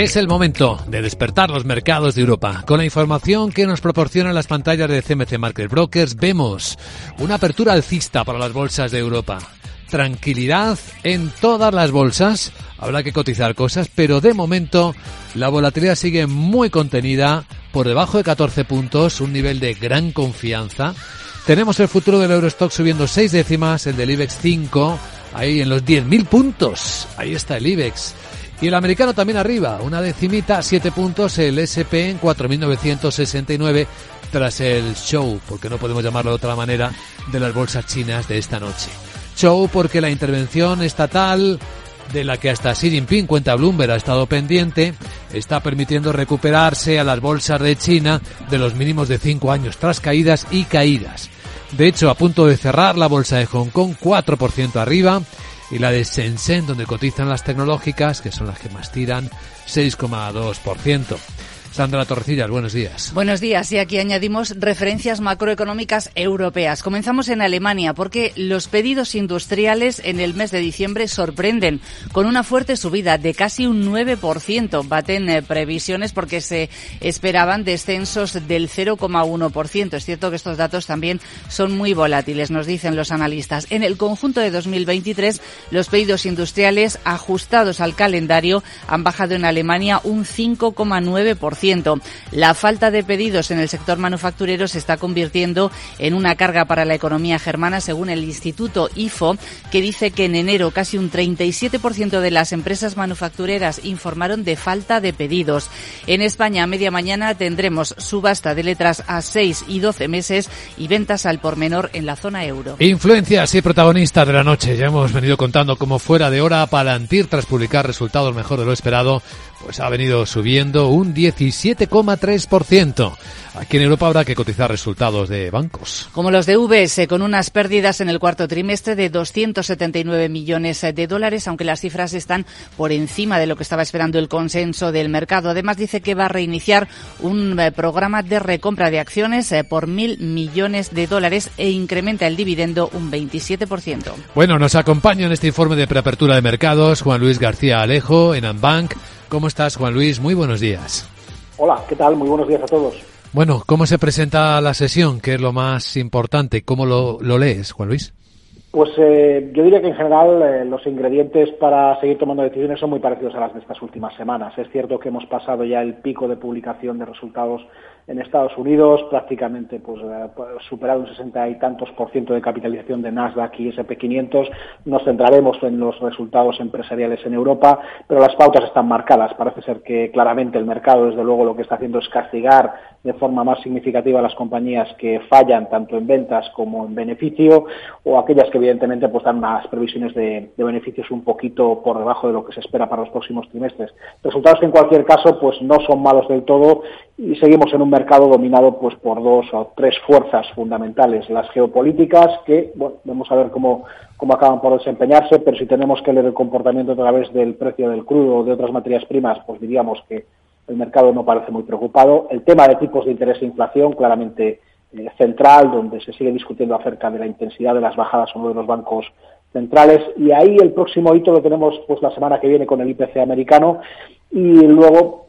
Es el momento de despertar los mercados de Europa. Con la información que nos proporcionan las pantallas de CMC Market Brokers, vemos una apertura alcista para las bolsas de Europa. Tranquilidad en todas las bolsas. Habrá que cotizar cosas, pero de momento la volatilidad sigue muy contenida, por debajo de 14 puntos, un nivel de gran confianza. Tenemos el futuro del Eurostock subiendo 6 décimas, el del IBEX 5, ahí en los 10.000 puntos. Ahí está el IBEX. Y el americano también arriba, una decimita, siete puntos, el SP en 4.969 tras el show, porque no podemos llamarlo de otra manera, de las bolsas chinas de esta noche. Show porque la intervención estatal de la que hasta Xi Jinping, cuenta Bloomberg, ha estado pendiente, está permitiendo recuperarse a las bolsas de China de los mínimos de cinco años, tras caídas y caídas. De hecho, a punto de cerrar la bolsa de Hong Kong, 4% arriba, y la de Shenzhen, donde cotizan las tecnológicas, que son las que más tiran, 6,2%. Sandra Torrecillas, buenos días. Buenos días. Y aquí añadimos referencias macroeconómicas europeas. Comenzamos en Alemania porque los pedidos industriales en el mes de diciembre sorprenden con una fuerte subida de casi un 9%. Baten eh, previsiones porque se esperaban descensos del 0,1%. Es cierto que estos datos también son muy volátiles, nos dicen los analistas. En el conjunto de 2023, los pedidos industriales ajustados al calendario han bajado en Alemania un 5,9%. La falta de pedidos en el sector manufacturero se está convirtiendo en una carga para la economía germana, según el Instituto IFO, que dice que en enero casi un 37% de las empresas manufactureras informaron de falta de pedidos. En España, a media mañana, tendremos subasta de letras a 6 y 12 meses y ventas al por menor en la zona euro. Influencias y protagonistas de la noche. Ya hemos venido contando cómo fuera de hora Palantir, tras publicar resultados mejor de lo esperado, pues ha venido subiendo un 17,3%. Aquí en Europa habrá que cotizar resultados de bancos. Como los de UBS, con unas pérdidas en el cuarto trimestre de 279 millones de dólares, aunque las cifras están por encima de lo que estaba esperando el consenso del mercado. Además, dice que va a reiniciar un eh, programa de recompra de acciones eh, por mil millones de dólares e incrementa el dividendo un 27%. Bueno, nos acompaña en este informe de preapertura de mercados Juan Luis García Alejo en Ambank. ¿Cómo estás, Juan Luis? Muy buenos días. Hola, ¿qué tal? Muy buenos días a todos. Bueno, ¿cómo se presenta la sesión? ¿Qué es lo más importante? ¿Cómo lo, lo lees, Juan Luis? Pues eh, yo diría que en general eh, los ingredientes para seguir tomando decisiones son muy parecidos a las de estas últimas semanas. Es cierto que hemos pasado ya el pico de publicación de resultados en Estados Unidos, prácticamente pues eh, superado un sesenta y tantos por ciento de capitalización de Nasdaq y S&P 500. Nos centraremos en los resultados empresariales en Europa, pero las pautas están marcadas. Parece ser que claramente el mercado, desde luego, lo que está haciendo es castigar de forma más significativa a las compañías que fallan tanto en ventas como en beneficio o aquellas que evidentemente pues dan unas previsiones de, beneficios un poquito por debajo de lo que se espera para los próximos trimestres. Resultados que en cualquier caso pues no son malos del todo y seguimos en un mercado dominado pues por dos o tres fuerzas fundamentales, las geopolíticas, que bueno, vamos a ver cómo, cómo acaban por desempeñarse, pero si tenemos que leer el comportamiento a través del precio del crudo o de otras materias primas, pues diríamos que el mercado no parece muy preocupado. El tema de tipos de interés e inflación, claramente eh, central, donde se sigue discutiendo acerca de la intensidad de las bajadas uno de los bancos centrales, y ahí el próximo hito lo tenemos pues la semana que viene con el IPC americano, y luego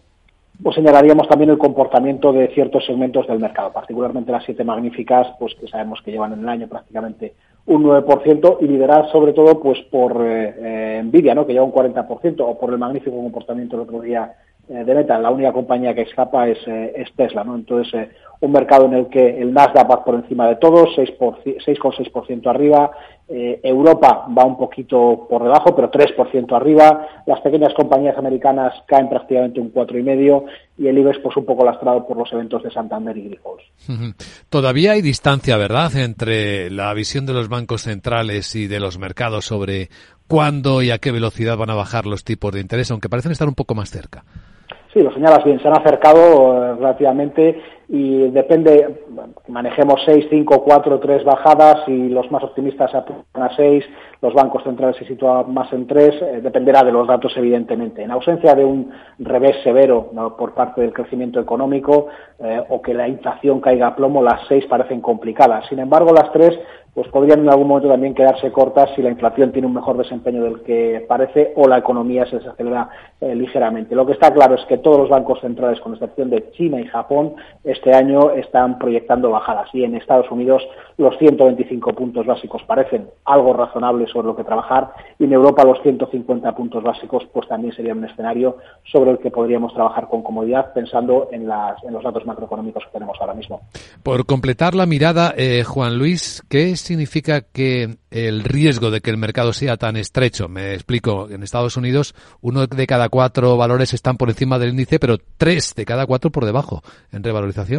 pues señalaríamos también el comportamiento de ciertos segmentos del mercado, particularmente las siete magníficas, pues que sabemos que llevan en el año prácticamente un 9% y liderar sobre todo pues por eh, eh, Nvidia, ¿no? que lleva un 40%, o por el magnífico comportamiento el otro día de Meta. La única compañía que escapa es, eh, es Tesla, ¿no? Entonces, eh, un mercado en el que el Nasdaq va por encima de todos, 6,6% arriba, Europa va un poquito por debajo, pero 3% arriba, las pequeñas compañías americanas caen prácticamente un 4,5% y el IBEX pues un poco lastrado por los eventos de Santander y Grifols. Todavía hay distancia, ¿verdad?, entre la visión de los bancos centrales y de los mercados sobre cuándo y a qué velocidad van a bajar los tipos de interés, aunque parecen estar un poco más cerca. Sí, lo señalas bien, se han acercado eh, relativamente y depende, manejemos 6, 5, 4, 3 bajadas y los más optimistas apuntan a 6, los bancos centrales se sitúan más en 3, eh, dependerá de los datos evidentemente. En ausencia de un revés severo por parte del crecimiento económico eh, o que la inflación caiga a plomo, las 6 parecen complicadas. Sin embargo, las 3 pues podrían en algún momento también quedarse cortas si la inflación tiene un mejor desempeño del que parece o la economía se desacelera eh, ligeramente. Lo que está claro es que todos los bancos centrales, con excepción de China y Japón, este año están proyectando bajadas y en Estados Unidos los 125 puntos básicos parecen algo razonable sobre lo que trabajar y en Europa los 150 puntos básicos pues también sería un escenario sobre el que podríamos trabajar con comodidad pensando en, en los datos macroeconómicos que tenemos ahora mismo. Por completar la mirada, eh, Juan Luis, ¿qué significa que el riesgo de que el mercado sea tan estrecho? Me explico, en Estados Unidos uno de cada cuatro valores están por encima del índice, pero tres de cada cuatro por debajo en revalorización.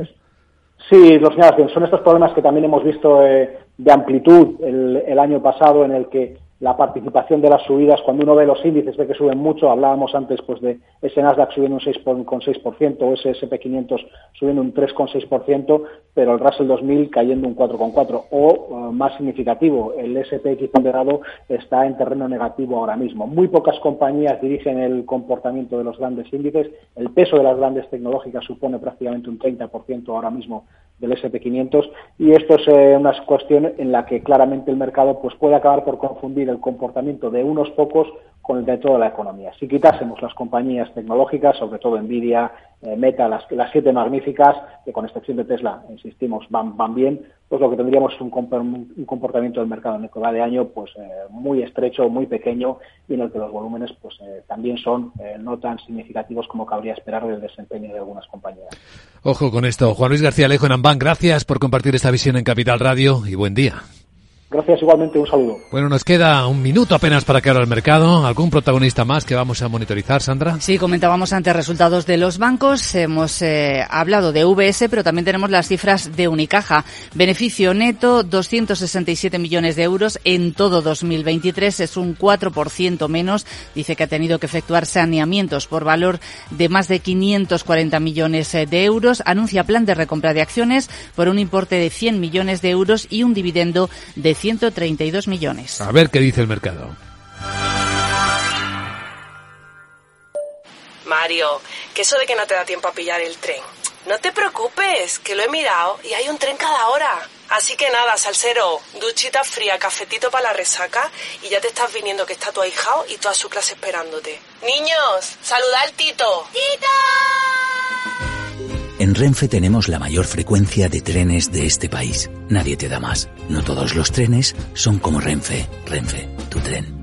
Sí, los son estos problemas que también hemos visto eh, de amplitud el, año pasado en el que la participación de las subidas, cuando uno ve los índices, ve que suben mucho, hablábamos antes pues de ese Nasdaq subiendo un 6,6% o ese SP500 subiendo un 3,6%, pero el Russell 2000 cayendo un 4,4%, o uh, más significativo, el SPX ponderado está en terreno negativo ahora mismo. Muy pocas compañías dirigen el comportamiento de los grandes índices, el peso de las grandes tecnológicas supone prácticamente un 30% ahora mismo del SP500 y esto es eh, una cuestión en la que claramente el mercado pues puede acabar por confundir el comportamiento de unos pocos con el de toda la economía. Si quitásemos las compañías tecnológicas, sobre todo Nvidia, eh, Meta, las, las, siete magníficas, que con excepción de Tesla, insistimos, van, van bien, pues lo que tendríamos es un, comportamiento del mercado en el que va de año pues eh, muy estrecho, muy pequeño y en el que los volúmenes pues eh, también son no tan significativos como cabría esperar del desempeño de algunas compañías. Ojo con esto. Juan Luis García Alejo en Amban, gracias por compartir esta visión en Capital Radio y buen día. Gracias igualmente, un saludo. Bueno, nos queda un minuto apenas para que abra el mercado. ¿Algún protagonista más que vamos a monitorizar, Sandra? Sí, comentábamos antes resultados de los bancos. Hemos eh, hablado de VS, pero también tenemos las cifras de Unicaja. Beneficio neto, 267 millones de euros en todo 2023. Es un 4% menos. Dice que ha tenido que efectuar saneamientos por valor de más de 540 millones eh, de euros. Anuncia plan de recompra de acciones por un importe de 100 millones de euros y un dividendo de 132 millones. A ver qué dice el mercado. Mario, que eso de que no te da tiempo a pillar el tren. No te preocupes, que lo he mirado y hay un tren cada hora. Así que nada, salsero, duchita fría, cafetito para la resaca y ya te estás viniendo que está tu ahijao y toda su clase esperándote. Niños, saluda al Tito. ¡Tito! En Renfe tenemos la mayor frecuencia de trenes de este país. Nadie te da más. No todos los trenes son como Renfe. Renfe, tu tren.